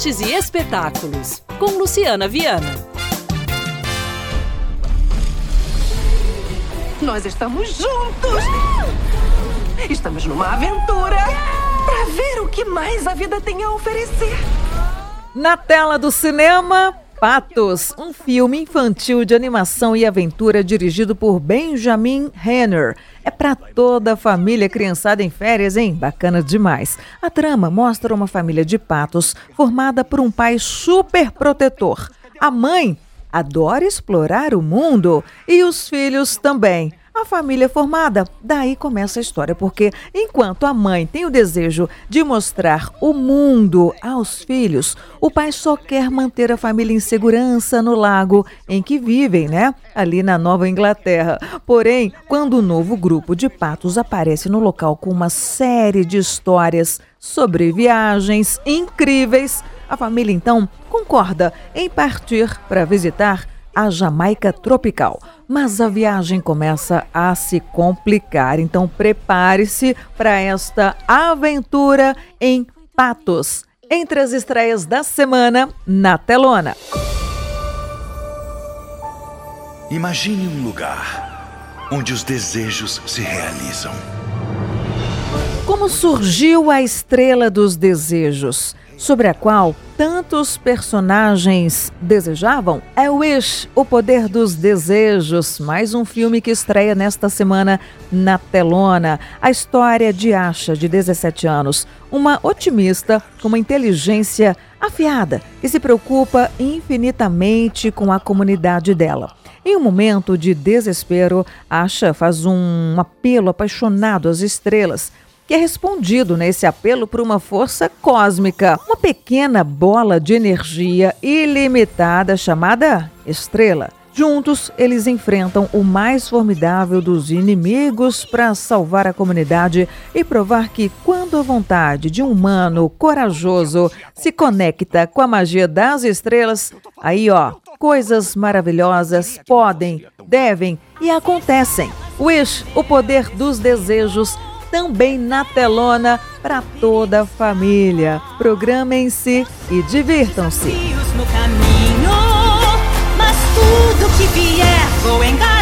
artes e espetáculos, com Luciana Viana. Nós estamos juntos! Estamos numa aventura para ver o que mais a vida tem a oferecer. Na tela do cinema, Patos, um filme infantil de animação e aventura dirigido por Benjamin Renner. É para toda a família criançada em férias, hein? Bacana demais. A trama mostra uma família de patos formada por um pai super protetor. A mãe adora explorar o mundo e os filhos também a família formada. Daí começa a história, porque enquanto a mãe tem o desejo de mostrar o mundo aos filhos, o pai só quer manter a família em segurança no lago em que vivem, né? Ali na Nova Inglaterra. Porém, quando o novo grupo de patos aparece no local com uma série de histórias sobre viagens incríveis, a família então concorda em partir para visitar a Jamaica tropical. Mas a viagem começa a se complicar, então prepare-se para esta aventura em Patos. Entre as estreias da semana na telona. Imagine um lugar onde os desejos se realizam. Como surgiu a estrela dos desejos? Sobre a qual tantos personagens desejavam, é Wish, O Poder dos Desejos, mais um filme que estreia nesta semana na telona. A história de Asha, de 17 anos, uma otimista com uma inteligência afiada e se preocupa infinitamente com a comunidade dela. Em um momento de desespero, Asha faz um apelo apaixonado às estrelas que é respondido nesse apelo por uma força cósmica, uma pequena bola de energia ilimitada chamada estrela. Juntos, eles enfrentam o mais formidável dos inimigos para salvar a comunidade e provar que, quando a vontade de um humano corajoso se conecta com a magia das estrelas, aí ó, coisas maravilhosas podem, devem e acontecem. Wish, o poder dos desejos também na telona para toda a família. Programem-se e divirtam-se. mas tudo que vier vou encarar.